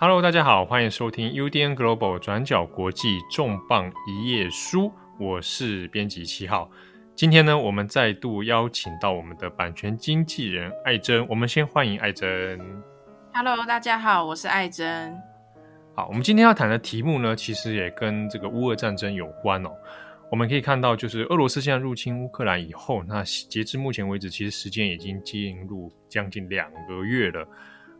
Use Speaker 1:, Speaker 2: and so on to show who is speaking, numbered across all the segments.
Speaker 1: Hello，大家好，欢迎收听 UDN Global 转角国际重磅一页书，我是编辑七号。今天呢，我们再度邀请到我们的版权经纪人艾珍，我们先欢迎艾珍。
Speaker 2: Hello，大家好，我是艾珍。
Speaker 1: 好，我们今天要谈的题目呢，其实也跟这个乌俄战争有关哦。我们可以看到，就是俄罗斯现在入侵乌克兰以后，那截至目前为止，其实时间已经进入将近两个月了。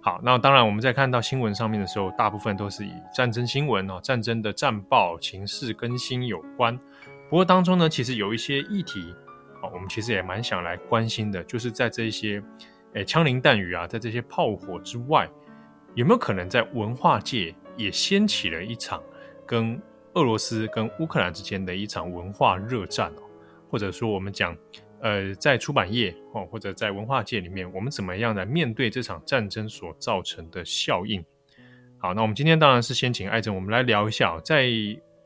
Speaker 1: 好，那当然我们在看到新闻上面的时候，大部分都是以战争新闻哦，战争的战报、情势更新有关。不过当中呢，其实有一些议题，哦，我们其实也蛮想来关心的，就是在这些诶枪林弹雨啊，在这些炮火之外，有没有可能在文化界也掀起了一场跟俄罗斯跟乌克兰之间的一场文化热战哦，或者说我们讲。呃，在出版业哦，或者在文化界里面，我们怎么样来面对这场战争所造成的效应？好，那我们今天当然是先请艾珍，我们来聊一下，在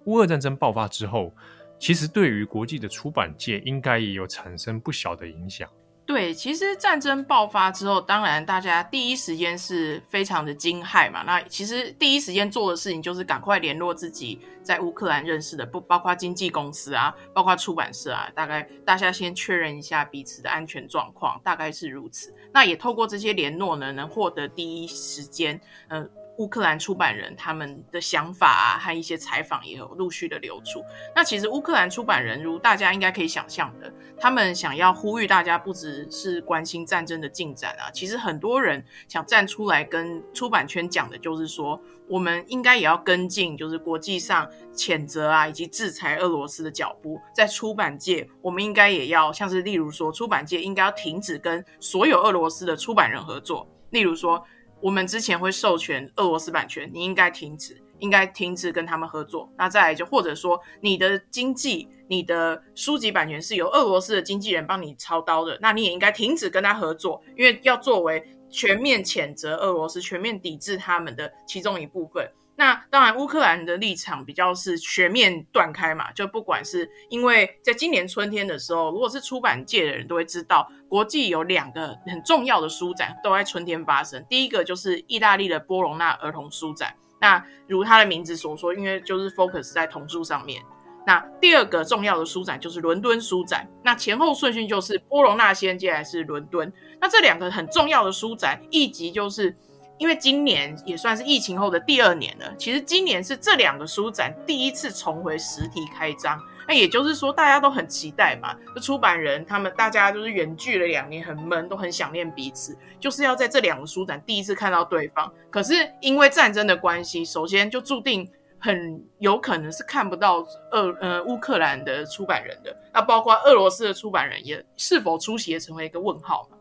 Speaker 1: 乌俄战争爆发之后，其实对于国际的出版界应该也有产生不小的影响。
Speaker 2: 对，其实战争爆发之后，当然大家第一时间是非常的惊骇嘛。那其实第一时间做的事情就是赶快联络自己在乌克兰认识的，不包括经纪公司啊，包括出版社啊，大概大家先确认一下彼此的安全状况，大概是如此。那也透过这些联络呢，能获得第一时间，嗯、乌克兰出版人他们的想法啊，和一些采访也有陆续的流出。那其实乌克兰出版人，如大家应该可以想象的，他们想要呼吁大家，不只是关心战争的进展啊，其实很多人想站出来跟出版圈讲的，就是说，我们应该也要跟进，就是国际上谴责啊，以及制裁俄罗斯的脚步。在出版界，我们应该也要像是例如说，出版界应该要停止跟所有俄罗斯的出版人合作，例如说。我们之前会授权俄罗斯版权，你应该停止，应该停止跟他们合作。那再来就或者说，你的经济、你的书籍版权是由俄罗斯的经纪人帮你操刀的，那你也应该停止跟他合作，因为要作为全面谴责俄罗斯、全面抵制他们的其中一部分。那当然，乌克兰的立场比较是全面断开嘛，就不管是因为在今年春天的时候，如果是出版界的人都会知道，国际有两个很重要的书展都在春天发生。第一个就是意大利的波隆纳儿童书展，那如他的名字所说，因为就是 focus 在童书上面。那第二个重要的书展就是伦敦书展，那前后顺序就是波隆纳先，接下来是伦敦。那这两个很重要的书展，一集就是。因为今年也算是疫情后的第二年了，其实今年是这两个书展第一次重回实体开张，那也就是说大家都很期待嘛。就出版人他们大家就是远距了两年，很闷，都很想念彼此，就是要在这两个书展第一次看到对方。可是因为战争的关系，首先就注定很有可能是看不到俄呃乌克兰的出版人的，那包括俄罗斯的出版人也是否出席也成为一个问号嘛。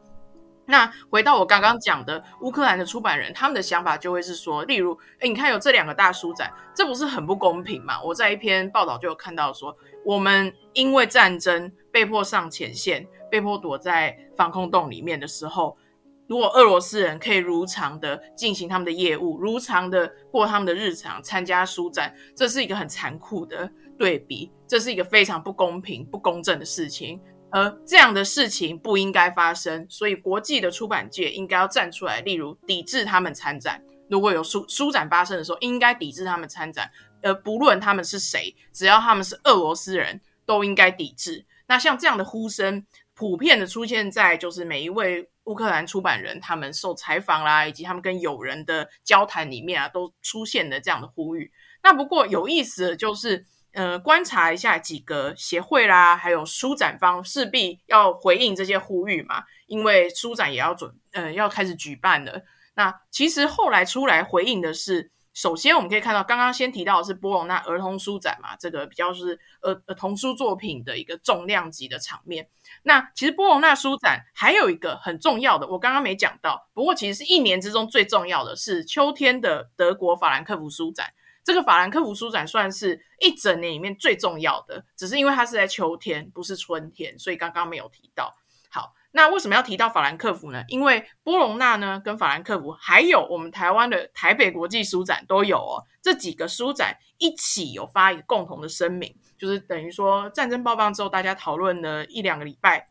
Speaker 2: 那回到我刚刚讲的，乌克兰的出版人，他们的想法就会是说，例如，哎，你看有这两个大书展，这不是很不公平吗？我在一篇报道就有看到说，我们因为战争被迫上前线，被迫躲在防空洞里面的时候，如果俄罗斯人可以如常的进行他们的业务，如常的过他们的日常，参加书展，这是一个很残酷的对比，这是一个非常不公平、不公正的事情。而这样的事情不应该发生，所以国际的出版界应该要站出来，例如抵制他们参展。如果有书书展发生的时候，应该抵制他们参展。而不论他们是谁，只要他们是俄罗斯人，都应该抵制。那像这样的呼声，普遍的出现在就是每一位乌克兰出版人他们受采访啦，以及他们跟友人的交谈里面啊，都出现了这样的呼吁。那不过有意思的就是。呃，观察一下几个协会啦，还有书展方势必要回应这些呼吁嘛，因为书展也要准，呃，要开始举办了。那其实后来出来回应的是，首先我们可以看到，刚刚先提到的是波隆纳儿童书展嘛，这个比较是儿儿童书作品的一个重量级的场面。那其实波隆纳书展还有一个很重要的，我刚刚没讲到，不过其实是一年之中最重要的是秋天的德国法兰克福书展。这个法兰克福书展算是一整年里面最重要的，只是因为它是在秋天，不是春天，所以刚刚没有提到。好，那为什么要提到法兰克福呢？因为波隆纳呢，跟法兰克福，还有我们台湾的台北国际书展都有哦。这几个书展一起有发一个共同的声明，就是等于说战争爆发之后，大家讨论了一两个礼拜。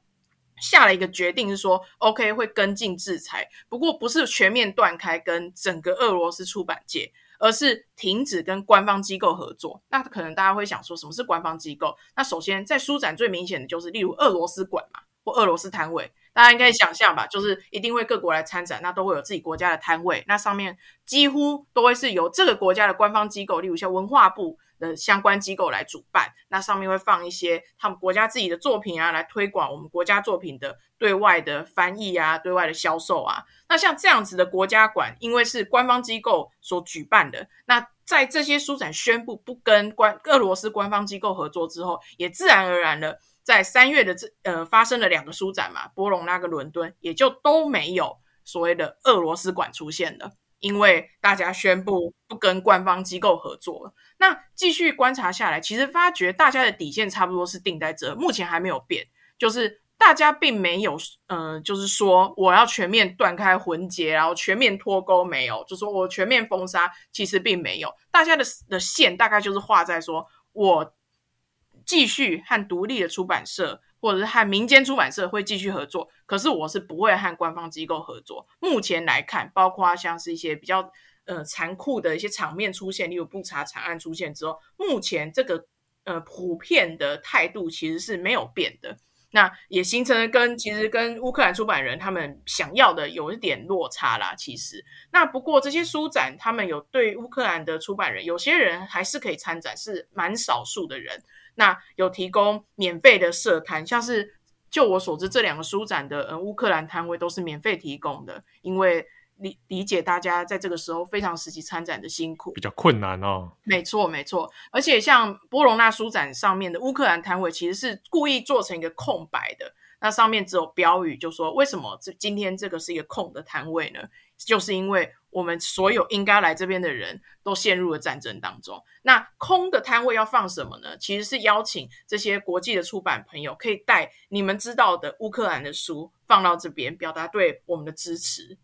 Speaker 2: 下了一个决定，是说 OK 会跟进制裁，不过不是全面断开跟整个俄罗斯出版界，而是停止跟官方机构合作。那可能大家会想说，什么是官方机构？那首先在书展最明显的就是，例如俄罗斯馆嘛，或俄罗斯摊位。大家应该想象吧，就是一定会各国来参展，那都会有自己国家的摊位，那上面几乎都会是由这个国家的官方机构，例如像文化部的相关机构来主办，那上面会放一些他们国家自己的作品啊，来推广我们国家作品的对外的翻译啊，对外的销售啊。那像这样子的国家馆，因为是官方机构所举办的，那在这些书展宣布不跟官俄罗斯官方机构合作之后，也自然而然的。在三月的这呃发生了两个书展嘛，波隆那个伦敦也就都没有所谓的俄罗斯馆出现了，因为大家宣布不跟官方机构合作了。那继续观察下来，其实发觉大家的底线差不多是定在这，目前还没有变，就是大家并没有呃，就是说我要全面断开魂结，然后全面脱钩，没有，就说我全面封杀，其实并没有，大家的的线大概就是画在说我。继续和独立的出版社，或者是和民间出版社会继续合作，可是我是不会和官方机构合作。目前来看，包括像是一些比较呃残酷的一些场面出现，例如布查惨案出现之后，目前这个呃普遍的态度其实是没有变的。那也形成了跟其实跟乌克兰出版人他们想要的有一点落差啦。其实，那不过这些书展，他们有对乌克兰的出版人，有些人还是可以参展，是蛮少数的人。那有提供免费的设摊，像是就我所知，这两个书展的呃乌克兰摊位都是免费提供的，因为理理解大家在这个时候非常时期参展的辛苦，
Speaker 1: 比较困难哦。
Speaker 2: 没错，没错，而且像波隆纳书展上面的乌克兰摊位，其实是故意做成一个空白的，那上面只有标语，就说为什么这今天这个是一个空的摊位呢？就是因为。我们所有应该来这边的人都陷入了战争当中。那空的摊位要放什么呢？其实是邀请这些国际的出版朋友，可以带你们知道的乌克兰的书放到这边，表达对我们的支持。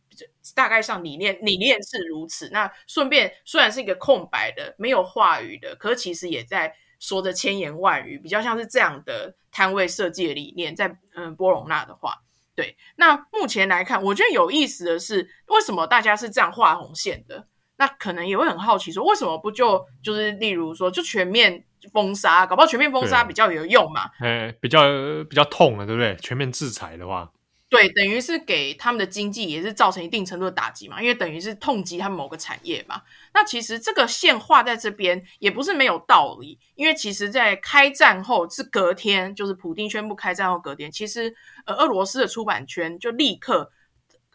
Speaker 2: 大概上理念理念是如此。那顺便虽然是一个空白的、没有话语的，可其实也在说着千言万语，比较像是这样的摊位设计的理念。在嗯波隆那的话。对，那目前来看，我觉得有意思的是，为什么大家是这样画红线的？那可能也会很好奇说，为什么不就就是例如说，就全面封杀，搞不好全面封杀比较有用嘛？
Speaker 1: 哎，比较比较痛了，对不对？全面制裁的话。
Speaker 2: 对，等于是给他们的经济也是造成一定程度的打击嘛，因为等于是痛击他们某个产业嘛。那其实这个线画在这边也不是没有道理，因为其实，在开战后是隔天，就是普丁宣布开战后隔天，其实呃，俄罗斯的出版圈就立刻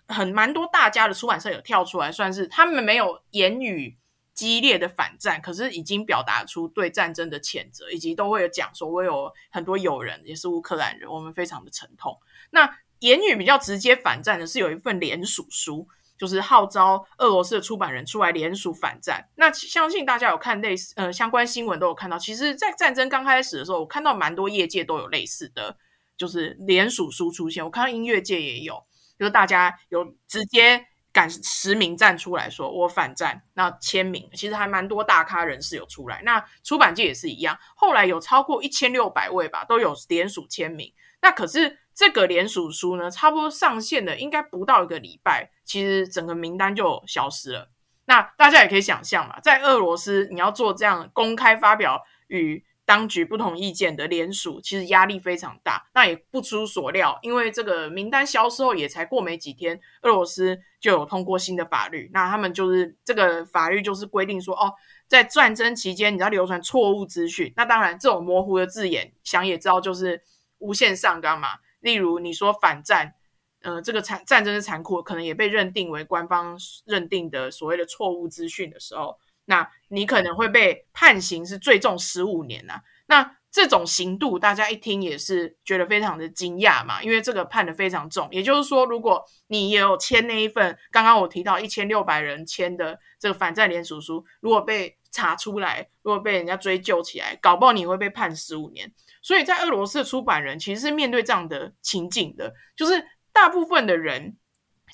Speaker 2: 很蛮多大家的出版社有跳出来，算是他们没有言语激烈的反战，可是已经表达出对战争的谴责，以及都会有讲说，我有很多友人也是乌克兰人，我们非常的沉痛。那言语比较直接反战的是有一份联署书，就是号召俄罗斯的出版人出来联署反战。那相信大家有看类似呃相关新闻都有看到，其实，在战争刚开始的时候，我看到蛮多业界都有类似的，就是联署书出现。我看到音乐界也有，就是大家有直接敢实名站出来说我反战，那签名其实还蛮多大咖人士有出来。那出版界也是一样，后来有超过一千六百位吧，都有联署签名。那可是。这个联署书呢，差不多上线的应该不到一个礼拜，其实整个名单就消失了。那大家也可以想象嘛，在俄罗斯你要做这样公开发表与当局不同意见的联署，其实压力非常大。那也不出所料，因为这个名单消失后也才过没几天，俄罗斯就有通过新的法律。那他们就是这个法律就是规定说，哦，在战争期间你要流传错误资讯。那当然，这种模糊的字眼，想也知道就是无限上纲嘛。例如你说反战，呃，这个残战争是残酷，可能也被认定为官方认定的所谓的错误资讯的时候，那你可能会被判刑是最重十五年呐、那这种刑度，大家一听也是觉得非常的惊讶嘛，因为这个判得非常重。也就是说，如果你也有签那一份刚刚我提到一千六百人签的这个反战联署书，如果被查出来，如果被人家追究起来，搞不好你会被判十五年。所以在俄罗斯的出版人其实是面对这样的情景的，就是大部分的人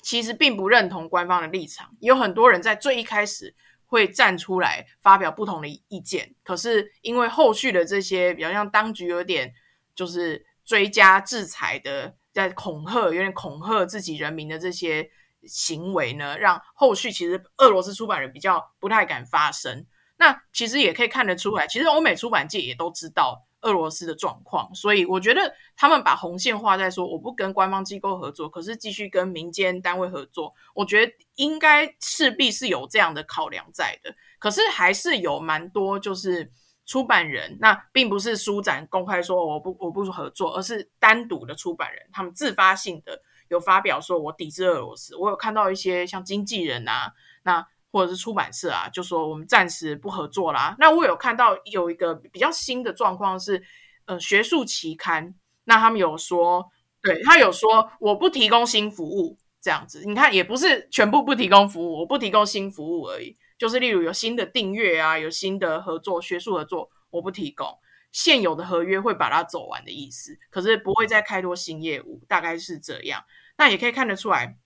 Speaker 2: 其实并不认同官方的立场，有很多人在最一开始会站出来发表不同的意见，可是因为后续的这些比较像当局有点就是追加制裁的，在恐吓，有点恐吓自己人民的这些行为呢，让后续其实俄罗斯出版人比较不太敢发声。那其实也可以看得出来，其实欧美出版界也都知道俄罗斯的状况，所以我觉得他们把红线画在说，我不跟官方机构合作，可是继续跟民间单位合作，我觉得应该势必是有这样的考量在的。可是还是有蛮多就是出版人，那并不是书展公开说我不我不合作，而是单独的出版人，他们自发性的有发表说我抵制俄罗斯。我有看到一些像经纪人啊，那。或者是出版社啊，就说我们暂时不合作啦。那我有看到有一个比较新的状况是，呃，学术期刊，那他们有说，对，他有说我不提供新服务这样子。你看，也不是全部不提供服务，我不提供新服务而已。就是例如有新的订阅啊，有新的合作，学术合作，我不提供，现有的合约会把它走完的意思，可是不会再开拓新业务，大概是这样。那也可以看得出来，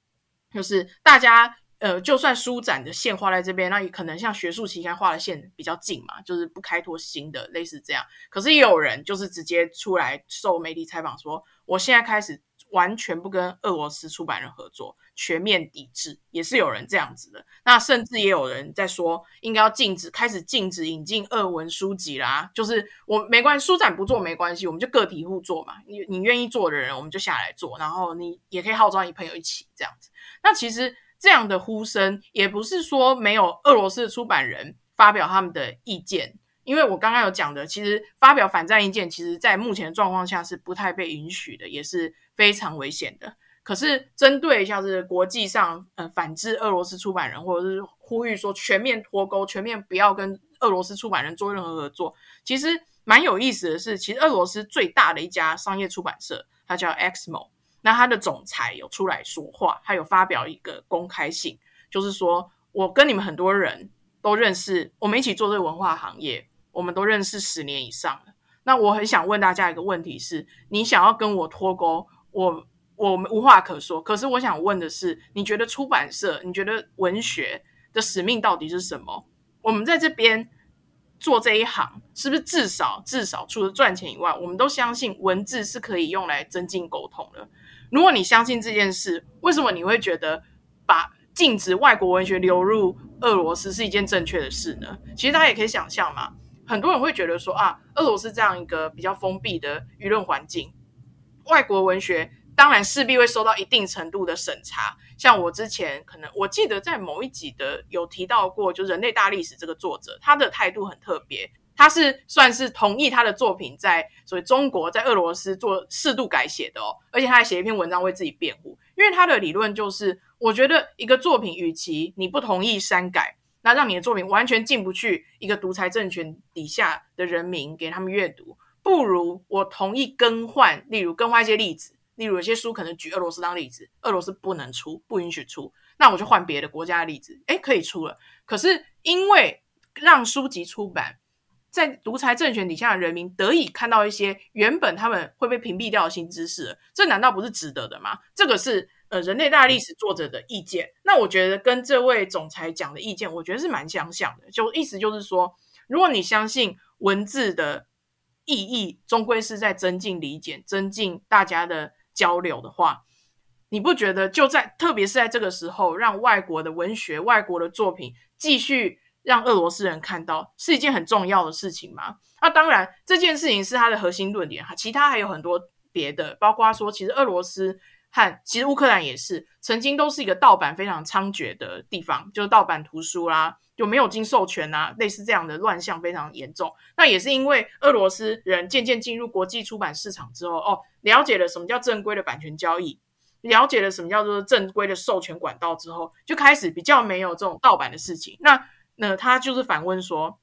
Speaker 2: 就是大家。呃，就算书展的线画在这边，那也可能像学术期刊画的线比较近嘛，就是不开拓新的，类似这样。可是也有人就是直接出来受媒体采访说，我现在开始完全不跟俄罗斯出版人合作，全面抵制，也是有人这样子的。那甚至也有人在说，应该要禁止，开始禁止引进俄文书籍啦。就是我没关系，书展不做没关系，我们就个体户做嘛。你你愿意做的人，我们就下来做，然后你也可以号召你朋友一起这样子。那其实。这样的呼声也不是说没有俄罗斯的出版人发表他们的意见，因为我刚刚有讲的，其实发表反战意见，其实在目前的状况下是不太被允许的，也是非常危险的。可是针对像是国际上呃反制俄罗斯出版人，或者是呼吁说全面脱钩、全面不要跟俄罗斯出版人做任何合作，其实蛮有意思的是，其实俄罗斯最大的一家商业出版社，它叫 XMO。那他的总裁有出来说话，他有发表一个公开信，就是说我跟你们很多人都认识，我们一起做这个文化行业，我们都认识十年以上了。那我很想问大家一个问题是：你想要跟我脱钩，我我们无话可说。可是我想问的是，你觉得出版社，你觉得文学的使命到底是什么？我们在这边做这一行，是不是至少至少除了赚钱以外，我们都相信文字是可以用来增进沟通的？如果你相信这件事，为什么你会觉得把禁止外国文学流入俄罗斯是一件正确的事呢？其实大家也可以想象嘛，很多人会觉得说啊，俄罗斯这样一个比较封闭的舆论环境，外国文学当然势必会受到一定程度的审查。像我之前可能我记得在某一集的有提到过，就《人类大历史》这个作者，他的态度很特别。他是算是同意他的作品在所谓中国在俄罗斯做适度改写的哦，而且他还写一篇文章为自己辩护，因为他的理论就是，我觉得一个作品与其你不同意删改，那让你的作品完全进不去一个独裁政权底下的人民给他们阅读，不如我同意更换，例如更换一些例子，例如有些书可能举俄罗斯当例子，俄罗斯不能出，不允许出，那我就换别的国家的例子，诶，可以出了，可是因为让书籍出版。在独裁政权底下的人民得以看到一些原本他们会被屏蔽掉的新知识，这难道不是值得的吗？这个是呃人类大历史作者的意见。那我觉得跟这位总裁讲的意见，我觉得是蛮相像的。就意思就是说，如果你相信文字的意义终归是在增进理解、增进大家的交流的话，你不觉得就在特别是在这个时候，让外国的文学、外国的作品继续？让俄罗斯人看到是一件很重要的事情吗？那当然，这件事情是他的核心论点哈。其他还有很多别的，包括说，其实俄罗斯和其实乌克兰也是曾经都是一个盗版非常猖獗的地方，就是盗版图书啦，就没有经授权啊，类似这样的乱象非常严重。那也是因为俄罗斯人渐渐进入国际出版市场之后，哦，了解了什么叫正规的版权交易，了解了什么叫做正规的授权管道之后，就开始比较没有这种盗版的事情。那那他就是反问说，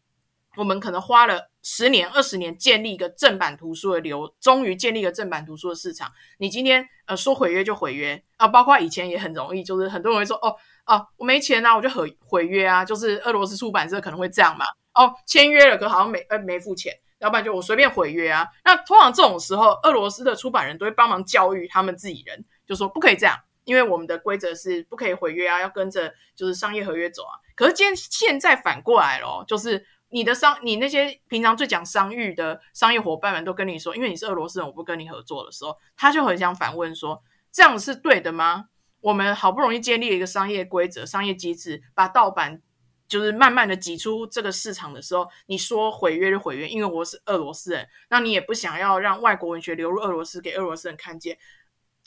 Speaker 2: 我们可能花了十年、二十年建立一个正版图书的流，终于建立一个正版图书的市场。你今天呃说毁约就毁约啊，包括以前也很容易，就是很多人会说哦哦、啊，我没钱啊，我就毁毁约啊，就是俄罗斯出版社可能会这样嘛。哦，签约了，可好像没呃没付钱，要不然就我随便毁约啊。那通常这种时候，俄罗斯的出版人都会帮忙教育他们自己人，就说不可以这样。因为我们的规则是不可以毁约啊，要跟着就是商业合约走啊。可是今天现在反过来了，就是你的商，你那些平常最讲商誉的商业伙伴们都跟你说，因为你是俄罗斯人，我不跟你合作的时候，他就很想反问说：这样是对的吗？我们好不容易建立了一个商业规则、商业机制，把盗版就是慢慢的挤出这个市场的时候，你说毁约就毁约，因为我是俄罗斯人，那你也不想要让外国文学流入俄罗斯，给俄罗斯人看见。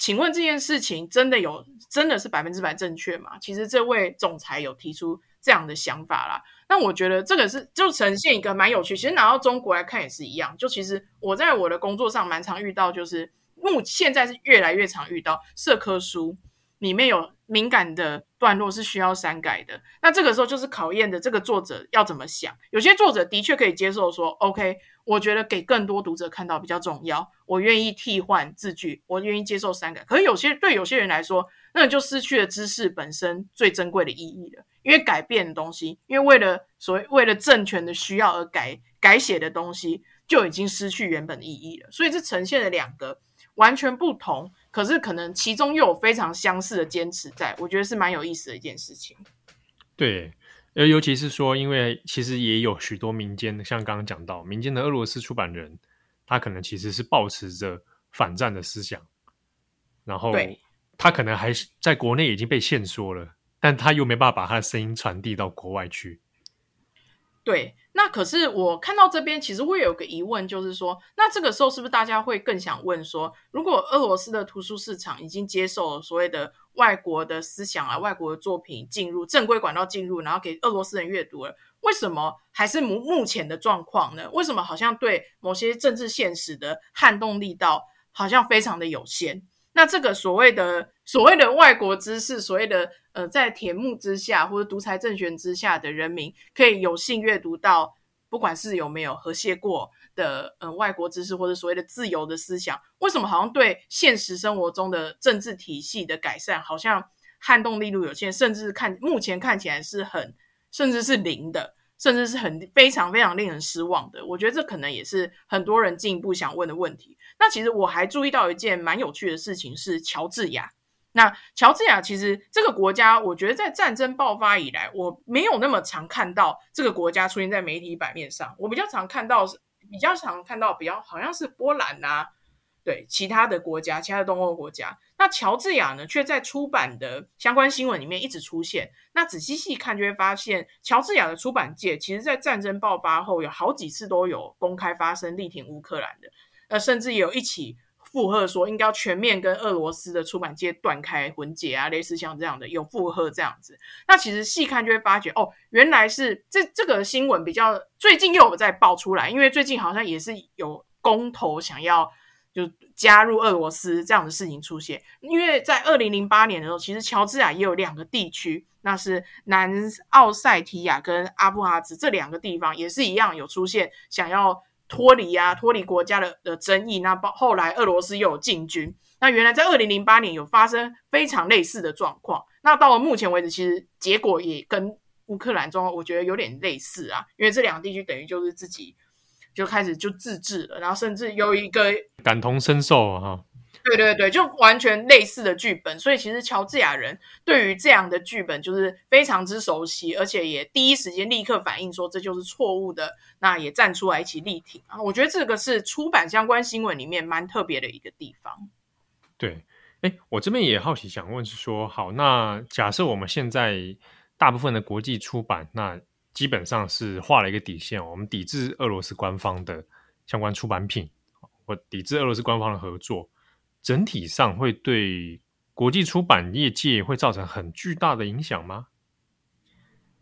Speaker 2: 请问这件事情真的有真的是百分之百正确吗？其实这位总裁有提出这样的想法啦。那我觉得这个是就呈现一个蛮有趣。其实拿到中国来看也是一样。就其实我在我的工作上蛮常遇到，就是目现在是越来越常遇到社科书里面有敏感的段落是需要删改的。那这个时候就是考验的这个作者要怎么想。有些作者的确可以接受说，OK。我觉得给更多读者看到比较重要，我愿意替换字句，我愿意接受删改。可是有些对有些人来说，那就失去了知识本身最珍贵的意义了。因为改变的东西，因为为了所谓为了政权的需要而改改写的东西，就已经失去原本的意义了。所以这呈现了两个完全不同，可是可能其中又有非常相似的坚持在，我觉得是蛮有意思的一件事情。
Speaker 1: 对。而尤其是说，因为其实也有许多民间的，像刚刚讲到民间的俄罗斯出版人，他可能其实是抱持着反战的思想，然后他可能还是在国内已经被限缩了，但他又没办法把他的声音传递到国外去。
Speaker 2: 对，那可是我看到这边，其实会有个疑问，就是说，那这个时候是不是大家会更想问说，如果俄罗斯的图书市场已经接受了所谓的外国的思想啊、外国的作品进入正规管道进入，然后给俄罗斯人阅读了，为什么还是目目前的状况呢？为什么好像对某些政治现实的撼动力道好像非常的有限？那这个所谓的所谓的外国知识，所谓的呃，在铁幕之下或者独裁政权之下的人民，可以有幸阅读到，不管是有没有和谐过的呃外国知识，或者所谓的自由的思想，为什么好像对现实生活中的政治体系的改善，好像撼动力度有限，甚至看目前看起来是很甚至是零的。甚至是很非常非常令人失望的，我觉得这可能也是很多人进一步想问的问题。那其实我还注意到一件蛮有趣的事情，是乔治亚。那乔治亚其实这个国家，我觉得在战争爆发以来，我没有那么常看到这个国家出现在媒体版面上。我比较常看到，比较常看到比较好像是波兰呐、啊。对其他的国家，其他的东欧国家，那乔治亚呢，却在出版的相关新闻里面一直出现。那仔细细看，就会发现，乔治亚的出版界，其实在战争爆发后，有好几次都有公开发声力挺乌克兰的，呃，甚至有一起附和说，应该要全面跟俄罗斯的出版界断开魂结啊，类似像这样的有附和这样子。那其实细看就会发觉，哦，原来是这这个新闻比较最近又有在爆出来，因为最近好像也是有公投想要。就加入俄罗斯这样的事情出现，因为在二零零八年的时候，其实乔治亚也有两个地区，那是南奥塞提亚跟阿布哈兹这两个地方，也是一样有出现想要脱离啊脱离国家的的争议。那包后来俄罗斯又有进军，那原来在二零零八年有发生非常类似的状况。那到了目前为止，其实结果也跟乌克兰状况我觉得有点类似啊，因为这两个地区等于就是自己。就开始就自治了，然后甚至有一个
Speaker 1: 感同身受啊，
Speaker 2: 对对对，就完全类似的剧本，所以其实乔治亚人对于这样的剧本就是非常之熟悉，而且也第一时间立刻反应说这就是错误的，那也站出来一起力挺啊。我觉得这个是出版相关新闻里面蛮特别的一个地方。
Speaker 1: 对，哎，我这边也好奇想问是说，好，那假设我们现在大部分的国际出版那。基本上是画了一个底线，我们抵制俄罗斯官方的相关出版品，或抵制俄罗斯官方的合作，整体上会对国际出版业界会造成很巨大的影响吗？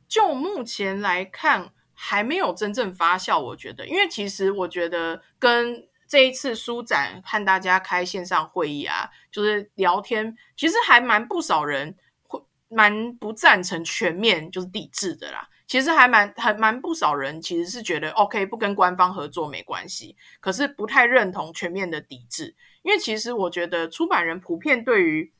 Speaker 2: 就目前来看，还没有真正发酵。我觉得，因为其实我觉得跟这一次书展和大家开线上会议啊，就是聊天，其实还蛮不少人会蛮不赞成全面就是抵制的啦。其实还蛮还蛮不少人其实是觉得 OK 不跟官方合作没关系，可是不太认同全面的抵制，因为其实我觉得出版人普遍对于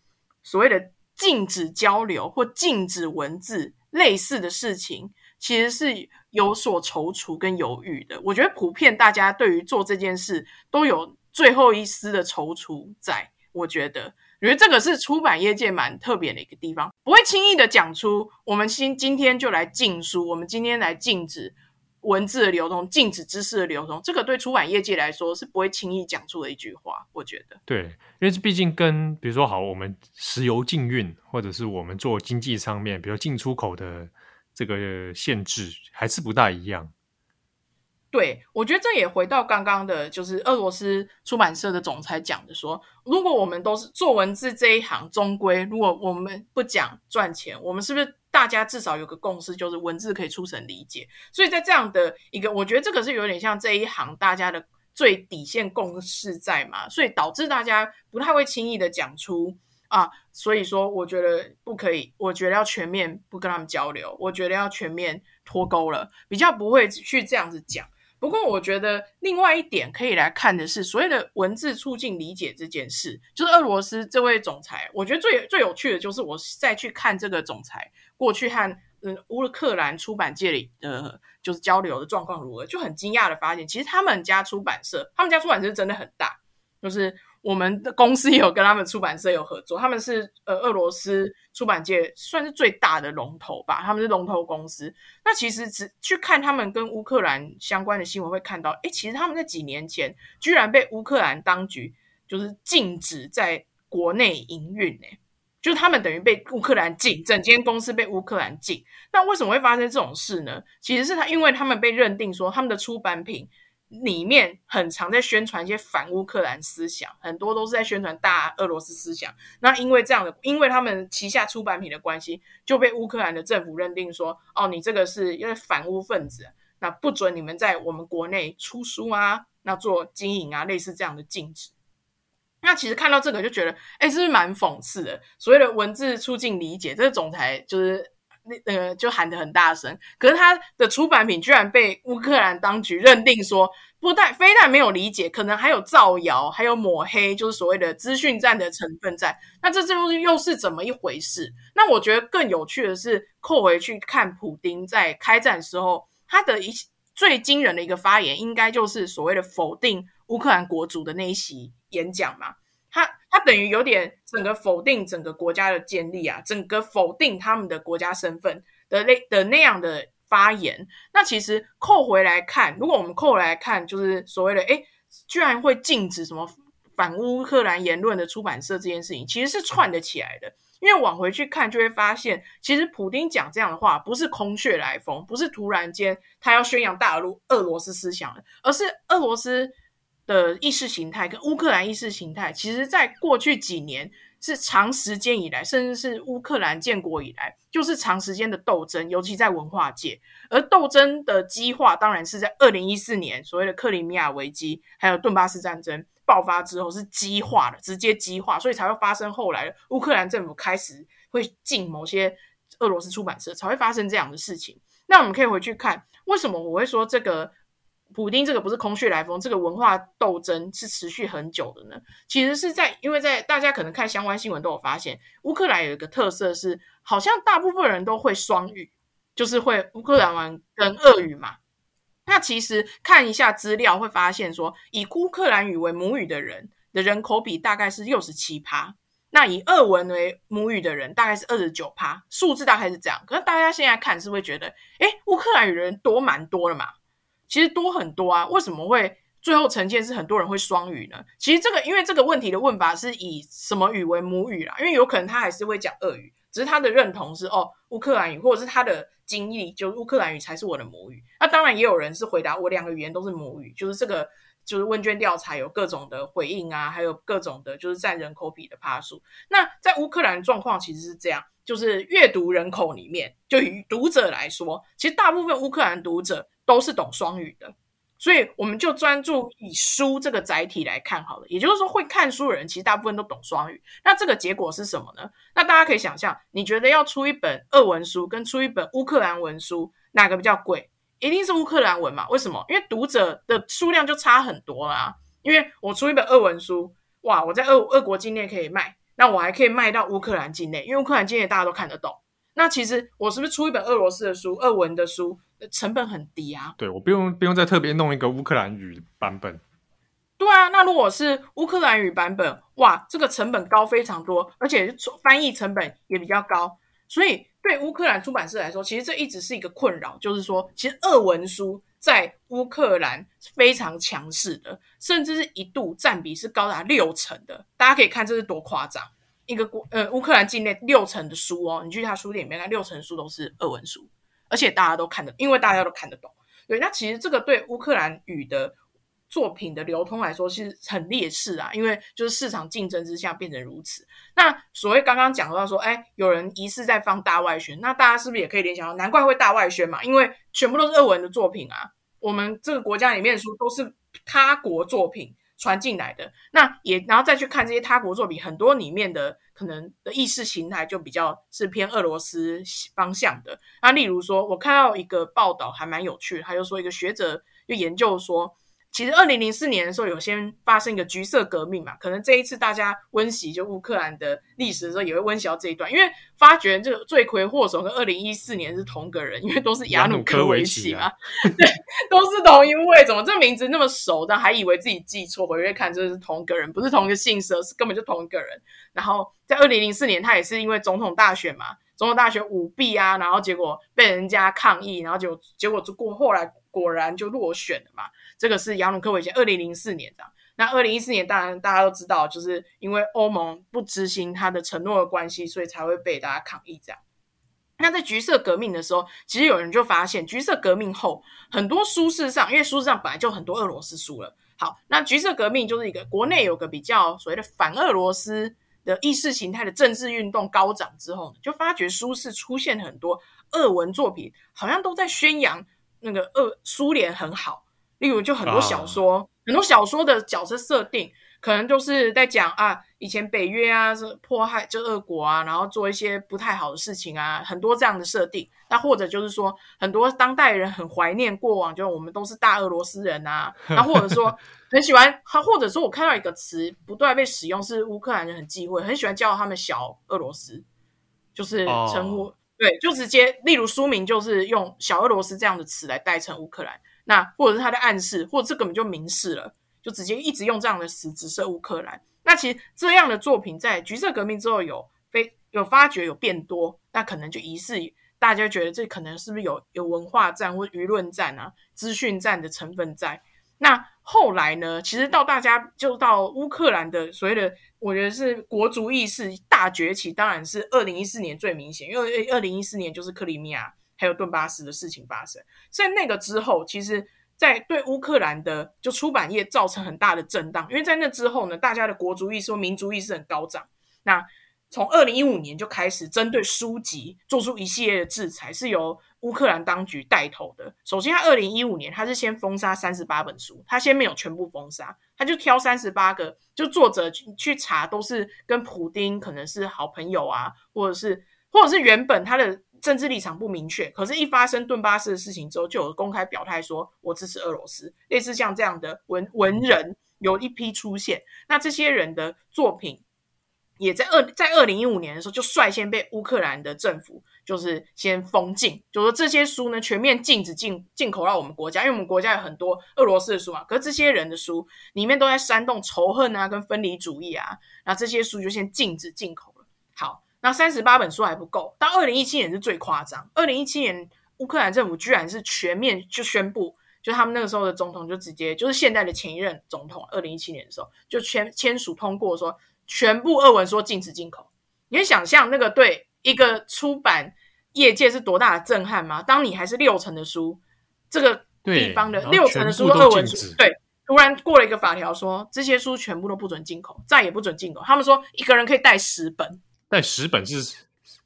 Speaker 2: 所谓的禁止交流或禁止文字类似的事情，其实是有所踌躇跟犹豫的。我觉得普遍大家对于做这件事都有最后一丝的踌躇在，我觉得。我觉得这个是出版业界蛮特别的一个地方，不会轻易的讲出我们今今天就来禁书，我们今天来禁止文字的流通，禁止知识的流通，这个对出版业界来说是不会轻易讲出的一句话。我觉得，
Speaker 1: 对，因为这毕竟跟比如说好，我们石油禁运，或者是我们做经济上面，比如进出口的这个限制，还是不大一样。
Speaker 2: 对，我觉得这也回到刚刚的，就是俄罗斯出版社的总裁讲的说，如果我们都是做文字这一行，终归如果我们不讲赚钱，我们是不是大家至少有个共识，就是文字可以出神理解？所以在这样的一个，我觉得这个是有点像这一行大家的最底线共识在嘛，所以导致大家不太会轻易的讲出啊，所以说我觉得不可以，我觉得要全面不跟他们交流，我觉得要全面脱钩了，比较不会去这样子讲。不过，我觉得另外一点可以来看的是，所谓的文字促进理解这件事，就是俄罗斯这位总裁，我觉得最最有趣的就是我再去看这个总裁过去和嗯乌克兰出版界里的就是交流的状况如何，就很惊讶的发现，其实他们家出版社，他们家出版社真的很大，就是。我们的公司也有跟他们出版社有合作，他们是呃俄罗斯出版界算是最大的龙头吧，他们是龙头公司。那其实只去看他们跟乌克兰相关的新闻，会看到，诶，其实他们在几年前居然被乌克兰当局就是禁止在国内营运，哎，就是他们等于被乌克兰禁，整间公司被乌克兰禁。那为什么会发生这种事呢？其实是他因为他们被认定说他们的出版品。里面很常在宣传一些反乌克兰思想，很多都是在宣传大俄罗斯思想。那因为这样的，因为他们旗下出版品的关系，就被乌克兰的政府认定说：“哦，你这个是因为反乌分子，那不准你们在我们国内出书啊，那做经营啊，类似这样的禁止。”那其实看到这个就觉得，哎，是不是蛮讽刺的？所谓的文字促进理解，这个总裁就是。那呃，就喊得很大声，可是他的出版品居然被乌克兰当局认定说，不但非但没有理解，可能还有造谣，还有抹黑，就是所谓的资讯战的成分在。那这这又是又是怎么一回事？那我觉得更有趣的是，扣回去看普丁在开战时候，他的一最惊人的一个发言，应该就是所谓的否定乌克兰国族的那一席演讲嘛。他他等于有点整个否定整个国家的建立啊，整个否定他们的国家身份的那的那样的发言。那其实扣回来看，如果我们扣回来看，就是所谓的诶，居然会禁止什么反乌克兰言论的出版社这件事情，其实是串得起来的。因为往回去看，就会发现，其实普丁讲这样的话不是空穴来风，不是突然间他要宣扬大俄罗俄罗斯思想，而是俄罗斯。的意识形态跟乌克兰意识形态，其实在过去几年是长时间以来，甚至是乌克兰建国以来，就是长时间的斗争，尤其在文化界。而斗争的激化，当然是在二零一四年所谓的克里米亚危机，还有顿巴斯战争爆发之后是激化的，直接激化，所以才会发生后来乌克兰政府开始会禁某些俄罗斯出版社，才会发生这样的事情。那我们可以回去看，为什么我会说这个？普丁这个不是空穴来风，这个文化斗争是持续很久的呢。其实是在，因为在大家可能看相关新闻都有发现，乌克兰有一个特色是，好像大部分人都会双语，就是会乌克兰文跟俄语嘛。那其实看一下资料会发现说，以乌克兰语为母语的人的人口比大概是六十七趴，那以俄文为母语的人大概是二十九趴，数字大概是这样。可是大家现在看是会觉得，诶，乌克兰语人多蛮多了嘛。其实多很多啊，为什么会最后呈现是很多人会双语呢？其实这个因为这个问题的问法是以什么语为母语啦，因为有可能他还是会讲俄语，只是他的认同是哦乌克兰语，或者是他的经历就乌克兰语才是我的母语。那当然也有人是回答我两个语言都是母语，就是这个就是问卷调查有各种的回应啊，还有各种的就是占人口比的趴数。那在乌克兰状况其实是这样，就是阅读人口里面，就以读者来说，其实大部分乌克兰读者。都是懂双语的，所以我们就专注以书这个载体来看好了。也就是说，会看书的人其实大部分都懂双语。那这个结果是什么呢？那大家可以想象，你觉得要出一本俄文书跟出一本乌克兰文书，哪个比较贵？一定是乌克兰文嘛？为什么？因为读者的数量就差很多啦。因为我出一本俄文书，哇，我在俄俄国境内可以卖，那我还可以卖到乌克兰境内，因为乌克兰境内大家都看得懂。那其实我是不是出一本俄罗斯的书，俄文的书？成本很低啊，
Speaker 1: 对，我不用不用再特别弄一个乌克兰语版本。
Speaker 2: 对啊，那如果是乌克兰语版本，哇，这个成本高非常多，而且翻译成本也比较高。所以对乌克兰出版社来说，其实这一直是一个困扰，就是说，其实俄文书在乌克兰非常强势的，甚至是一度占比是高达六成的。大家可以看这是多夸张，一个国呃乌克兰境内六成的书哦，你去他书店里面看，六成书都是俄文书，而且大家都看得，因为大家都看得懂。对，那其实这个对乌克兰语的。作品的流通来说是很劣势啊，因为就是市场竞争之下变成如此。那所谓刚刚讲到说，哎，有人疑似在放大外宣，那大家是不是也可以联想到，难怪会大外宣嘛？因为全部都是俄文的作品啊，我们这个国家里面的书都是他国作品传进来的，那也然后再去看这些他国作品，很多里面的可能的意识形态就比较是偏俄罗斯方向的。那例如说，我看到一个报道还蛮有趣的，他就说一个学者就研究说。其实，二零零四年的时候，有先发生一个橘色革命嘛，可能这一次大家温习就乌克兰的历史的时候，也会温习到这一段，因为发觉这个罪魁祸首跟二零一四年是同个人，因为都是亚努科维奇嘛，奇啊、对，都是同一位，怎么这名字那么熟？但还以为自己记错，回去看就是同个人，不是同一个姓氏，是根本就同一个人。然后在二零零四年，他也是因为总统大选嘛，总统大选舞弊啊，然后结果被人家抗议，然后就结果就过后来果然就落选了嘛。这个是雅努科维奇，二零零四年的。那二零一四年，当然大家都知道，就是因为欧盟不执行他的承诺的关系，所以才会被大家抗议这样。那在橘色革命的时候，其实有人就发现，橘色革命后很多书市上，因为书市上本来就很多俄罗斯书了。好，那橘色革命就是一个国内有个比较所谓的反俄罗斯的意识形态的政治运动高涨之后呢，就发觉书市出现很多俄文作品，好像都在宣扬那个俄苏联很好。例如，就很多小说，oh. 很多小说的角色设定，可能就是在讲啊，以前北约啊是迫害就俄国啊，然后做一些不太好的事情啊，很多这样的设定。那或者就是说，很多当代人很怀念过往，就我们都是大俄罗斯人啊。那或者说很喜欢，他或者说我看到一个词不断被使用，是乌克兰人很忌讳，很喜欢叫他们小俄罗斯，就是称呼，oh. 对，就直接例如书名就是用小俄罗斯这样的词来代称乌克兰。那或者是他的暗示，或者这根本就明示了，就直接一直用这样的词指涉乌克兰。那其实这样的作品在橘色革命之后有非有发掘有变多，那可能就疑似大家觉得这可能是不是有有文化战或舆论战啊、资讯战的成分在。那后来呢，其实到大家就到乌克兰的所谓的，我觉得是国族意识大崛起，当然是二零一四年最明显，因为二零一四年就是克里米亚。还有顿巴斯的事情发生，在那个之后，其实，在对乌克兰的就出版业造成很大的震荡，因为在那之后呢，大家的国族意识或民族意识很高涨。那从二零一五年就开始针对书籍做出一系列的制裁，是由乌克兰当局带头的。首先，他二零一五年他是先封杀三十八本书，他先没有全部封杀，他就挑三十八个，就作者去去查，都是跟普丁可能是好朋友啊，或者是或者是原本他的。政治立场不明确，可是，一发生顿巴斯的事情之后，就有公开表态说，我支持俄罗斯。类似像这样的文文人有一批出现，那这些人的作品也在二在二零一五年的时候就率先被乌克兰的政府就是先封禁，就说这些书呢全面禁止进进口到我们国家，因为我们国家有很多俄罗斯的书嘛，可是这些人的书里面都在煽动仇恨啊，跟分离主义啊，那这些书就先禁止进口了。好。那三十八本书还不够，到二零一七年是最夸张。二零一七年，乌克兰政府居然是全面就宣布，就他们那个时候的总统就直接就是现在的前一任总统，二零一七年的时候就签签署通过说，全部俄文说禁止进口。你能想象那个对一个出版业界是多大的震撼吗？当你还是六成的书，这个地方的六成的书俄文书，对，突然过了一个法条说这些书全部都不准进口，再也不准进口。他们说一个人可以带十本。带
Speaker 1: 十本是，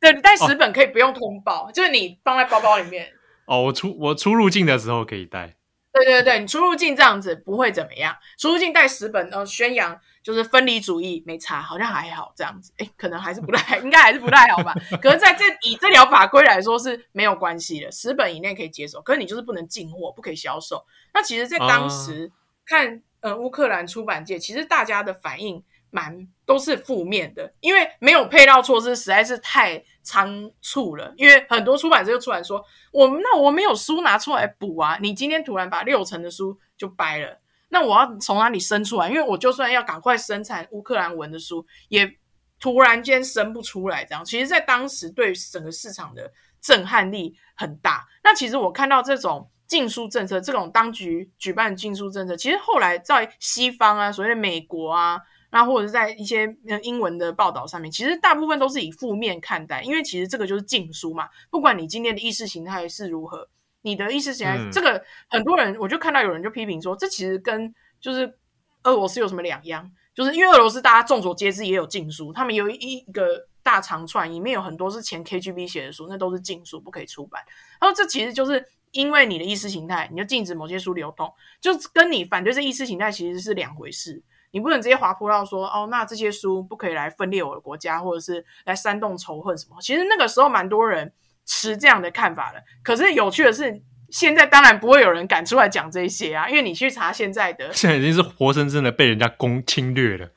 Speaker 2: 对，你带十本可以不用通报，哦、就是你放在包包里面。
Speaker 1: 哦，我出我出入境的时候可以带。
Speaker 2: 对对对，你出入境这样子不会怎么样。出入境带十本，然后宣扬就是分离主义，没差，好像还好这样子。诶，可能还是不太，应该还是不太好吧。可是在这以这条法规来说是没有关系的，十本以内可以接受。可是你就是不能进货，不可以销售。那其实，在当时、啊、看，呃，乌克兰出版界其实大家的反应。蛮都是负面的，因为没有配套措施实在是太仓促了。因为很多出版社就出来说：“我那我没有书拿出来补啊，你今天突然把六成的书就掰了，那我要从哪里生出来？因为我就算要赶快生产乌克兰文的书，也突然间生不出来。这样，其实，在当时对整个市场的震撼力很大。那其实我看到这种禁书政策，这种当局举办禁书政策，其实后来在西方啊，所谓的美国啊，那或者是在一些英文的报道上面，其实大部分都是以负面看待，因为其实这个就是禁书嘛。不管你今天的意识形态是如何，你的意识形态，嗯、这个很多人我就看到有人就批评说，这其实跟就是俄罗斯有什么两样？就是因为俄罗斯大家众所皆知也有禁书，他们有一一个大长串，里面有很多是前 KGB 写的书，那都是禁书，不可以出版。然后这其实就是因为你的意识形态，你就禁止某些书流通，就跟你反对这意识形态其实是两回事。你不能直接划破到说，哦，那这些书不可以来分裂我的国家，或者是来煽动仇恨什么。其实那个时候蛮多人持这样的看法的。可是有趣的是。现在当然不会有人敢出来讲这些啊，因为你去查现在的，
Speaker 1: 现在已经是活生生的被人家攻侵略了。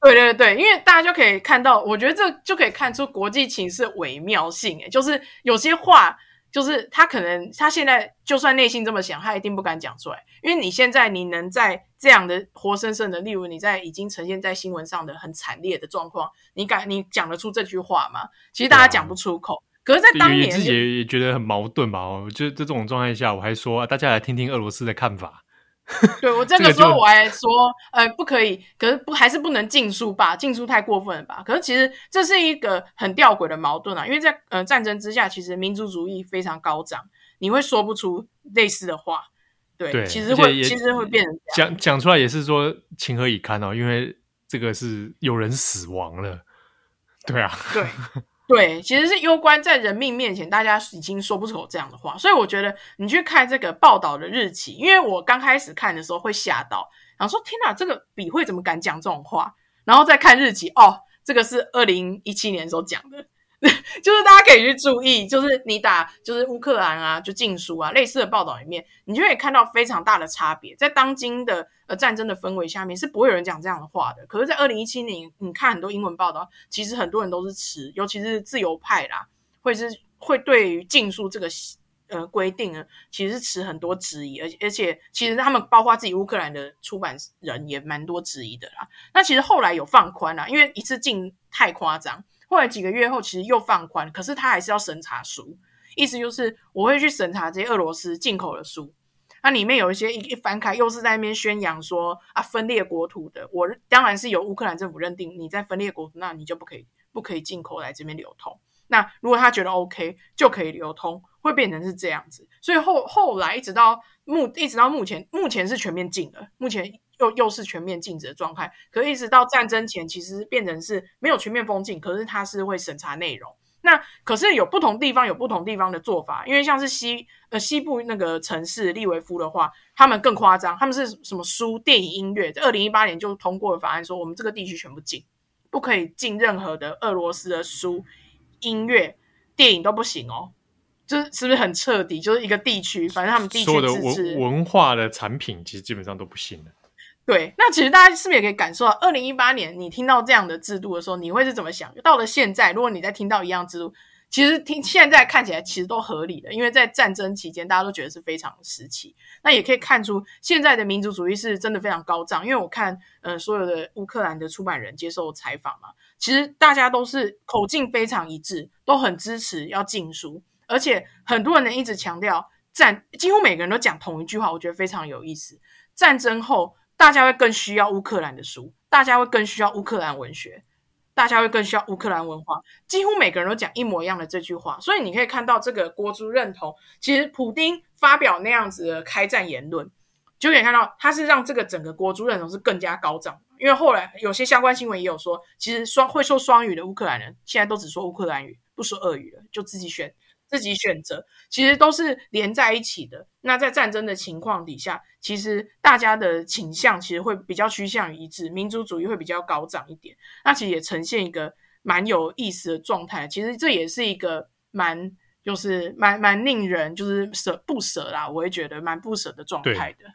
Speaker 2: 对对对，因为大家就可以看到，我觉得这就可以看出国际情势微妙性。诶，就是有些话，就是他可能他现在就算内心这么想，他一定不敢讲出来。因为你现在你能在这样的活生生的，例如你在已经呈现在新闻上的很惨烈的状况，你敢你讲得出这句话吗？其实大家讲不出口。可是，在当年
Speaker 1: 自己也觉得很矛盾吧？哦，就在这种状态下，我还说大家来听听俄罗斯的看法。
Speaker 2: 对，我这个时候我还说，呃，不可以，可是不还是不能禁书吧？禁书太过分了吧？可是其实这是一个很吊诡的矛盾啊，因为在呃战争之下，其实民族主义非常高涨，你会说不出类似的话。对，对其实会其实会变成
Speaker 1: 讲讲出来也是说情何以堪哦，因为这个是有人死亡了。对啊，
Speaker 2: 对。对，其实是攸关在人命面前，大家已经说不出口这样的话，所以我觉得你去看这个报道的日期，因为我刚开始看的时候会吓到，然后说天哪，这个笔会怎么敢讲这种话？然后再看日期，哦，这个是二零一七年的时候讲的。就是大家可以去注意，就是你打就是乌克兰啊，就禁书啊，类似的报道里面，你就可以看到非常大的差别。在当今的呃战争的氛围下面，是不会有人讲这样的话的。可是，在二零一七年，你看很多英文报道，其实很多人都是持，尤其是自由派啦，或者是会对于禁书这个呃规定呢，其实是持很多质疑，而且而且其实他们包括自己乌克兰的出版人也蛮多质疑的啦。那其实后来有放宽啦，因为一次禁太夸张。后来几个月后，其实又放宽，可是他还是要审查书，意思就是我会去审查这些俄罗斯进口的书，那里面有一些一一翻开，又是在那边宣扬说啊分裂国土的，我当然是由乌克兰政府认定你在分裂国土，那你就不可以不可以进口来这边流通。那如果他觉得 OK，就可以流通，会变成是这样子。所以后后来一直到目一直到目前，目前是全面禁了，目前。又又是全面禁止的状态，可一直到战争前，其实变成是没有全面封禁，可是它是会审查内容。那可是有不同地方有不同地方的做法，因为像是西呃西部那个城市利维夫的话，他们更夸张，他们是什么书、电影、音乐，在二零一八年就通过了法案，说我们这个地区全部禁，不可以进任何的俄罗斯的书、音乐、电影都不行哦。就是是不是很彻底？就是一个地区，反正他们地区
Speaker 1: 所有的文文化的产品，其实基本上都不行了。
Speaker 2: 对，那其实大家是不是也可以感受到，二零一八年你听到这样的制度的时候，你会是怎么想？到了现在，如果你再听到一样制度，其实听现在看起来其实都合理的，因为在战争期间大家都觉得是非常时期。那也可以看出现在的民族主义是真的非常高涨，因为我看呃所有的乌克兰的出版人接受采访嘛，其实大家都是口径非常一致，都很支持要禁书，而且很多人呢一直强调战，几乎每个人都讲同一句话，我觉得非常有意思。战争后。大家会更需要乌克兰的书，大家会更需要乌克兰文学，大家会更需要乌克兰文化。几乎每个人都讲一模一样的这句话，所以你可以看到这个国族认同。其实普丁发表那样子的开战言论，就可以看到他是让这个整个国族认同是更加高涨。因为后来有些相关新闻也有说，其实双会说双语的乌克兰人现在都只说乌克兰语，不说俄语了，就自己选。自己选择，其实都是连在一起的。那在战争的情况底下，其实大家的倾向其实会比较趋向于一致，民族主义会比较高涨一点。那其实也呈现一个蛮有意思的状态。其实这也是一个蛮就是蛮蛮令人就是舍不舍啦，我会觉得蛮不舍的状态的。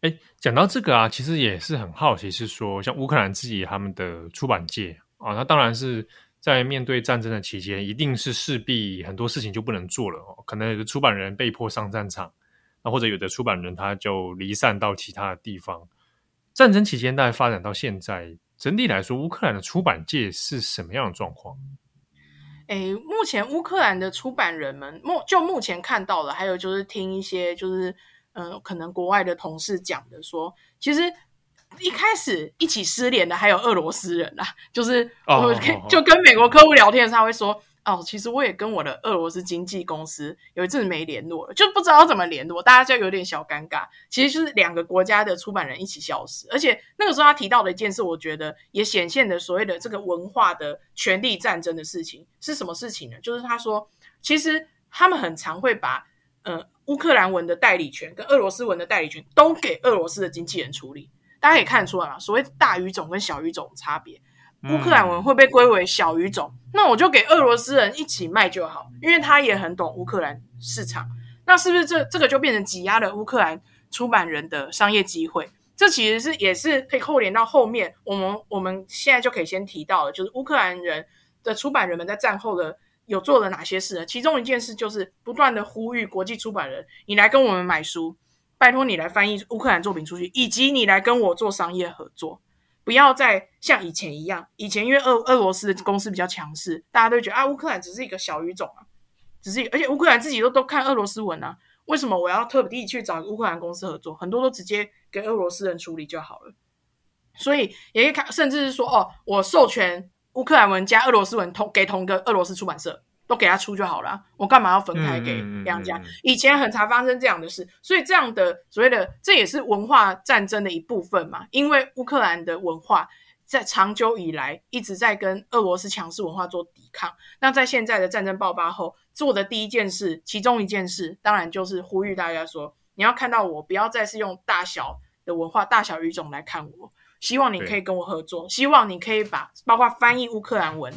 Speaker 1: 哎，讲到这个啊，其实也是很好奇，是说像乌克兰自己他们的出版界啊，那当然是。在面对战争的期间，一定是势必很多事情就不能做了哦。可能有的出版人被迫上战场，那或者有的出版人他就离散到其他的地方。战争期间，大概发展到现在，整体来说，乌克兰的出版界是什么样的状况？
Speaker 2: 诶，目前乌克兰的出版人们目就目前看到的，还有就是听一些就是嗯、可能国外的同事讲的说，其实一开始一起失联的还有俄罗斯人啊，就是我就跟美国客户聊天的时候他会说。哦，其实我也跟我的俄罗斯经纪公司有一阵没联络了，就不知道怎么联络，大家就有点小尴尬。其实就是两个国家的出版人一起消失，而且那个时候他提到的一件事，我觉得也显现的所谓的这个文化的权力战争的事情是什么事情呢？就是他说，其实他们很常会把呃乌克兰文的代理权跟俄罗斯文的代理权都给俄罗斯的经纪人处理。大家可以看得出来嘛，所谓大语种跟小语种差别。乌克兰文会被归为小语种，那我就给俄罗斯人一起卖就好，因为他也很懂乌克兰市场。那是不是这这个就变成挤压了乌克兰出版人的商业机会？这其实是也是可以扣连到后面，我们我们现在就可以先提到了，就是乌克兰人的出版人们在战后的有做了哪些事呢？其中一件事就是不断的呼吁国际出版人，你来跟我们买书，拜托你来翻译乌克兰作品出去，以及你来跟我做商业合作。不要再像以前一样，以前因为俄俄罗斯的公司比较强势，大家都觉得啊，乌克兰只是一个小语种啊，只是而且乌克兰自己都都看俄罗斯文啊，为什么我要特地去找乌克兰公司合作？很多都直接给俄罗斯人处理就好了。所以也可以看，甚至是说哦，我授权乌克兰文加俄罗斯文同给同一个俄罗斯出版社。都给他出就好了，我干嘛要分开给两家？嗯嗯嗯、以前很常发生这样的事，所以这样的所谓的这也是文化战争的一部分嘛。因为乌克兰的文化在长久以来一直在跟俄罗斯强势文化做抵抗。那在现在的战争爆发后，做的第一件事，其中一件事，当然就是呼吁大家说：你要看到我，不要再是用大小的文化、大小语种来看我。希望你可以跟我合作，希望你可以把包括翻译乌克兰文。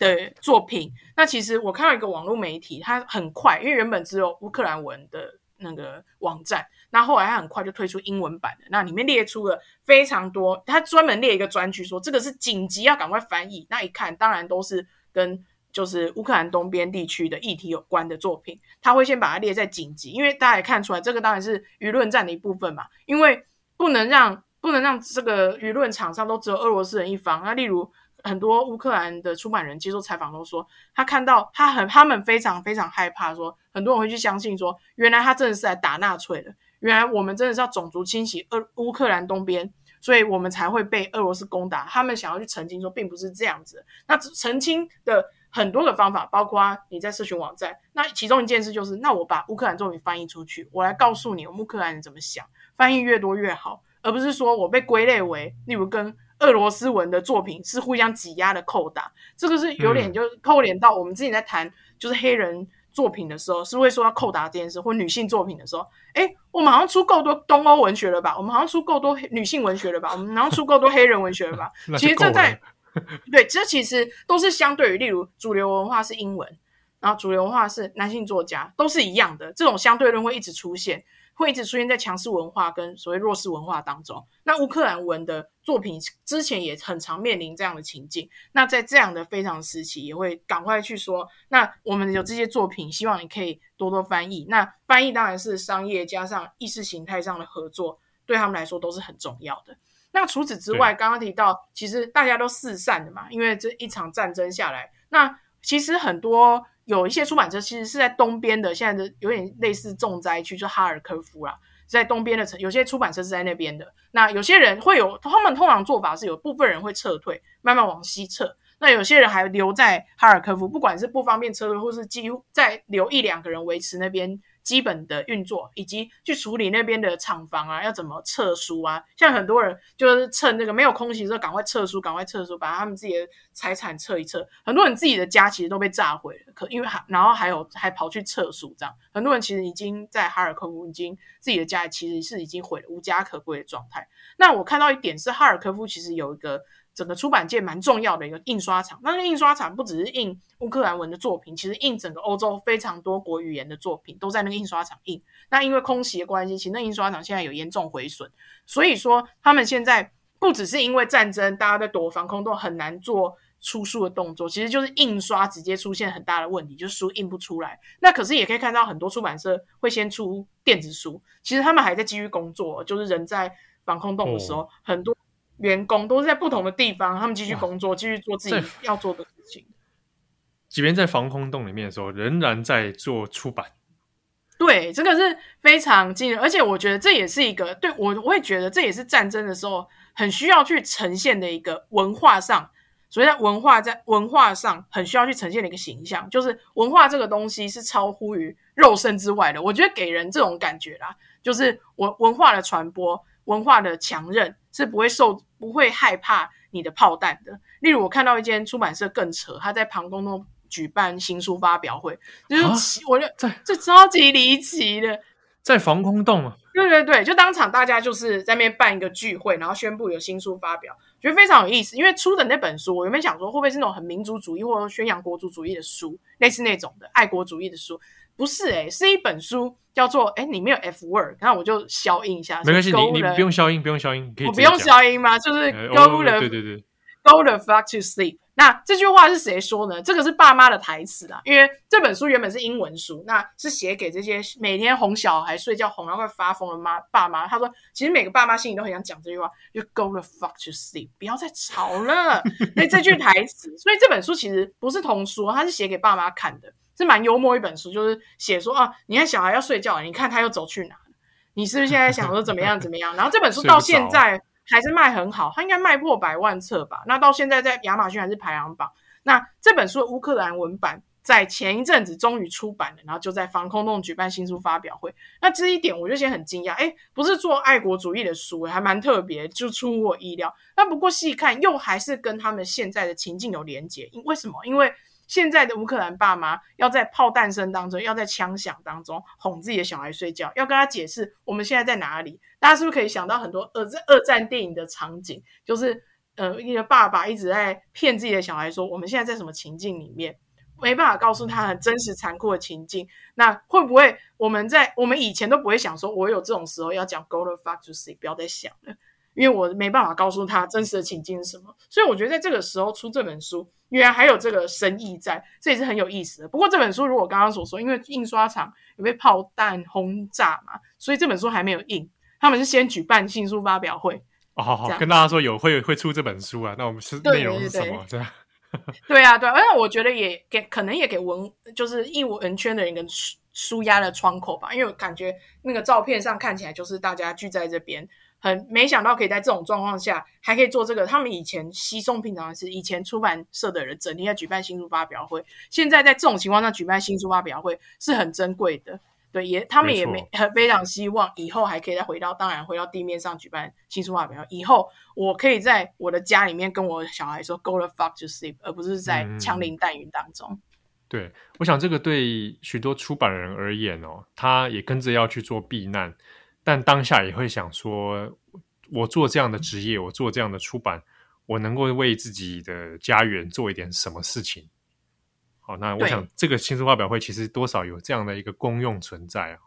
Speaker 2: 的作品，那其实我看到一个网络媒体，它很快，因为原本只有乌克兰文的那个网站，那后来它很快就推出英文版的，那里面列出了非常多，它专门列一个专区说这个是紧急要赶快翻译，那一看当然都是跟就是乌克兰东边地区的议题有关的作品，他会先把它列在紧急，因为大家也看出来这个当然是舆论战的一部分嘛，因为不能让不能让这个舆论场上都只有俄罗斯人一方，那例如。很多乌克兰的出版人接受采访都说，他看到他很，他们非常非常害怕，说很多人会去相信说，原来他真的是来打纳粹的，原来我们真的是要种族清洗俄乌克兰东边，所以我们才会被俄罗斯攻打。他们想要去澄清说，并不是这样子。那澄清的很多的方法，包括你在社群网站，那其中一件事就是，那我把乌克兰作品翻译出去，我来告诉你，我乌克兰人怎么想，翻译越多越好，而不是说我被归类为，例如跟。俄罗斯文的作品是互相挤压的扣打，这个是有点就扣连到我们自己在谈就是黑人作品的时候，是会说要扣打这件事，或女性作品的时候，诶，我们好像出够多东欧文学了吧？我们好像出够多女性文学了吧？我们好像出够多黑人文学了吧？其实这在对，这其实都是相对于，例如主流文化是英文，然后主流文化是男性作家，都是一样的，这种相对论会一直出现。会一直出现在强势文化跟所谓弱势文化当中。那乌克兰文的作品之前也很常面临这样的情境。那在这样的非常时期，也会赶快去说：那我们有这些作品，希望你可以多多翻译。那翻译当然是商业加上意识形态上的合作，对他们来说都是很重要的。那除此之外，刚刚提到，其实大家都四散的嘛，因为这一场战争下来，那其实很多。有一些出版社其实是在东边的，现在的有点类似重灾区，就哈尔科夫啦，在东边的城，有些出版社是在那边的。那有些人会有，他们通常做法是有部分人会撤退，慢慢往西撤。那有些人还留在哈尔科夫，不管是不方便撤退，或是几乎再留一两个人维持那边。基本的运作，以及去处理那边的厂房啊，要怎么撤书啊？像很多人就是趁那个没有空袭的时候，赶快撤书，赶快撤书，把他们自己的财产撤一撤。很多人自己的家其实都被炸毁了，可因为还然后还有还跑去撤书，这样很多人其实已经在哈尔科夫已经自己的家其实是已经毁了，无家可归的状态。那我看到一点是哈尔科夫其实有一个。整个出版界蛮重要的一个印刷厂，那个印刷厂不只是印乌克兰文的作品，其实印整个欧洲非常多国语言的作品都在那个印刷厂印。那因为空袭的关系，其实那印刷厂现在有严重毁损，所以说他们现在不只是因为战争，大家在躲防空洞很难做出书的动作，其实就是印刷直接出现很大的问题，就是书印不出来。那可是也可以看到很多出版社会先出电子书，其实他们还在继续工作，就是人在防空洞的时候，哦、很多。员工都是在不同的地方，他们继续工作，继续做自己要做的事情。
Speaker 1: 即便在防空洞里面的时候，仍然在做出版。
Speaker 2: 对，这个是非常惊人，而且我觉得这也是一个对我，我会觉得这也是战争的时候很需要去呈现的一个文化上。所以在文化在文化上很需要去呈现的一个形象，就是文化这个东西是超乎于肉身之外的。我觉得给人这种感觉啦，就是文文化的传播、文化的强韧是不会受、不会害怕你的炮弹的。例如，我看到一间出版社更扯，他在庞公洞举办新书发表会，就是我觉得这这超级离奇的，
Speaker 1: 在防空洞啊。
Speaker 2: 对对对，就当场大家就是在那边办一个聚会，然后宣布有新书发表，觉得非常有意思。因为出的那本书，我原本想说会不会是那种很民族主义或者宣扬国族主义的书，类似那种的爱国主义的书，不是诶、欸，是一本书叫做哎，你没有 F word，然后我就消音一下，
Speaker 1: 没关系，你你不用消音，不用消音，可以我
Speaker 2: 不用消音吗？就是 Go、
Speaker 1: 呃哦、对对对。
Speaker 2: Go the fuck to sleep。那这句话是谁说呢？这个是爸妈的台词啊，因为这本书原本是英文书，那是写给这些每天哄小孩睡觉哄到快发疯的妈爸妈。他说，其实每个爸妈心里都很想讲这句话，就 Go the fuck to sleep，不要再吵了。所以这句台词，所以这本书其实不是童书，它是写给爸妈看的，是蛮幽默一本书，就是写说啊，你看小孩要睡觉了，你看他又走去哪？你是不是现在想说怎么样怎么样？然后这本书到现在。还是卖很好，它应该卖破百万册吧？那到现在在亚马逊还是排行榜。那这本书的乌克兰文版在前一阵子终于出版了，然后就在防空洞举办新书发表会。那这一点我就先很惊讶，哎，不是做爱国主义的书，还蛮特别，就出乎我意料。那不过细看又还是跟他们现在的情境有连结，因为什么？因为现在的乌克兰爸妈要在炮弹声当中，要在枪响当中哄自己的小孩睡觉，要跟他解释我们现在在哪里。大家是不是可以想到很多二战二战电影的场景？就是呃，一个爸爸一直在骗自己的小孩说我们现在在什么情境里面，没办法告诉他很真实残酷的情境。那会不会我们在我们以前都不会想说，我有这种时候要讲 Go the fuck to see，不要再想了。因为我没办法告诉他真实的情境是什么，所以我觉得在这个时候出这本书，原来还有这个深意在，这也是很有意思的。不过这本书如果刚刚所说，因为印刷厂有被炮弹轰炸嘛，所以这本书还没有印。他们是先举办新书发表会。
Speaker 1: 哦，好好跟大家说有会会出这本书啊。那我们是内容是什么？对啊，
Speaker 2: 对啊，对，而且我觉得也给可能也给文就是艺文圈的人一个舒压的窗口吧，因为我感觉那个照片上看起来就是大家聚在这边。很没想到可以在这种状况下还可以做这个。他们以前稀松平常的事，以前出版社的人整天在举办新书发表会，现在在这种情况下举办新书发表会是很珍贵的。对，也他们也没很非常希望以后还可以再回到，当然回到地面上举办新书发表会。以后我可以在我的家里面跟我小孩说 “Go the fuck to sleep”，而不是在枪林弹雨当中。嗯、
Speaker 1: 对，我想这个对许多出版人而言哦，他也跟着要去做避难。但当下也会想说，我做这样的职业，我做这样的出版，我能够为自己的家园做一点什么事情？好，那我想这个新书发表会其实多少有这样的一个功用存在啊。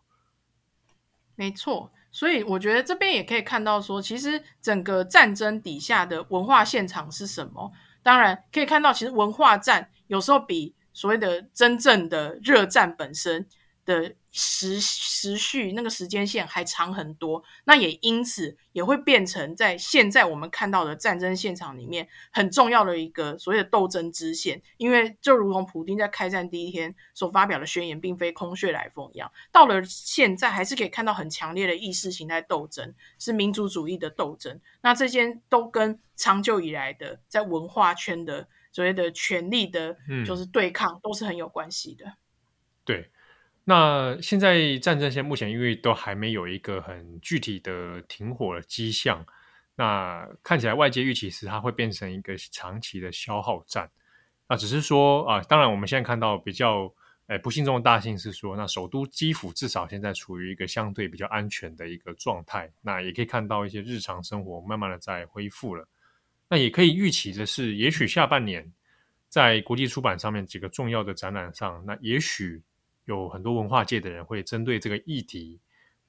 Speaker 2: 没错，所以我觉得这边也可以看到说，其实整个战争底下的文化现场是什么？当然可以看到，其实文化战有时候比所谓的真正的热战本身的时时序那个时间线还长很多，那也因此也会变成在现在我们看到的战争现场里面很重要的一个所谓的斗争支线。因为就如同普丁在开战第一天所发表的宣言，并非空穴来风一样，到了现在还是可以看到很强烈的意识形态斗争，是民族主义的斗争。那这些都跟长久以来的在文化圈的所谓的权力的，就是对抗，都是很有关系的。
Speaker 1: 嗯、对。那现在战争线目前因为都还没有一个很具体的停火的迹象，那看起来外界预期是它会变成一个长期的消耗战。那只是说啊，当然我们现在看到比较诶不幸中的大幸是说，那首都基辅至少现在处于一个相对比较安全的一个状态。那也可以看到一些日常生活慢慢的在恢复了。那也可以预期的是，也许下半年在国际出版上面几个重要的展览上，那也许。有很多文化界的人会针对这个议题，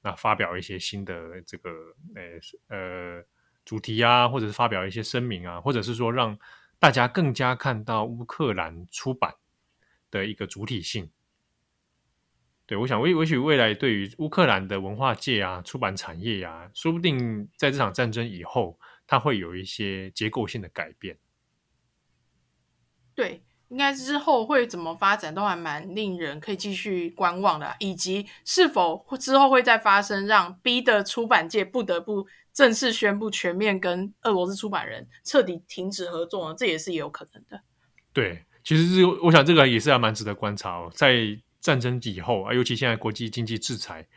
Speaker 1: 那发表一些新的这个呃呃主题啊，或者是发表一些声明啊，或者是说让大家更加看到乌克兰出版的一个主体性。对，我想，也也许未来对于乌克兰的文化界啊、出版产业啊，说不定在这场战争以后，它会有一些结构性的改变。
Speaker 2: 对。应该之后会怎么发展，都还蛮令人可以继续观望的，以及是否之后会再发生，让 B 的出版界不得不正式宣布全面跟俄罗斯出版人彻底停止合作呢？这也是有可能的。
Speaker 1: 对，其实是我想这个也是还蛮值得观察哦。在战争以后啊，尤其现在国际经济制裁，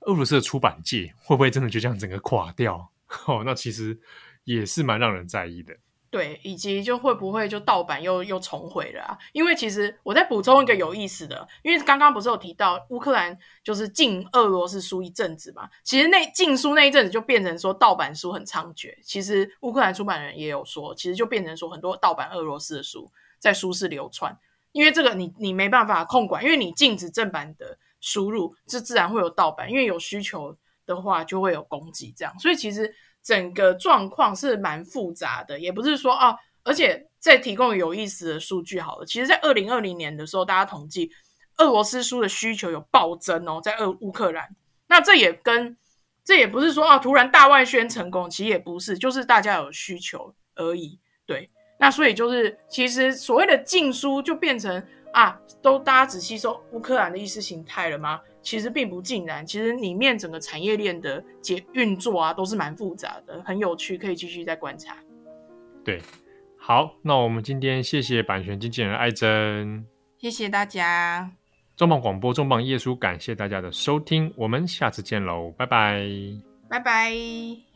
Speaker 1: 俄罗斯的出版界会不会真的就这样整个垮掉？哦，那其实也是蛮让人在意的。
Speaker 2: 对，以及就会不会就盗版又又重回了啊？因为其实我再补充一个有意思的，因为刚刚不是有提到乌克兰就是禁俄罗斯书一阵子嘛，其实那禁书那一阵子就变成说盗版书很猖獗。其实乌克兰出版人也有说，其实就变成说很多盗版俄罗斯的书在书市流窜，因为这个你你没办法控管，因为你禁止正版的输入，这自然会有盗版，因为有需求的话就会有供给，这样，所以其实。整个状况是蛮复杂的，也不是说啊，而且再提供有意思的数据好了。其实，在二零二零年的时候，大家统计俄罗斯书的需求有暴增哦，在俄乌克兰。那这也跟这也不是说啊，突然大外宣成功，其实也不是，就是大家有需求而已。对，那所以就是其实所谓的禁书就变成啊，都大家只吸收乌克兰的意识形态了吗？其实并不尽然，其实里面整个产业链的结运作啊，都是蛮复杂的，很有趣，可以继续再观察。
Speaker 1: 对，好，那我们今天谢谢版权经纪人艾珍，
Speaker 2: 谢谢大家。
Speaker 1: 重磅广播，重磅页书，感谢大家的收听，我们下次见喽，拜拜，
Speaker 2: 拜拜。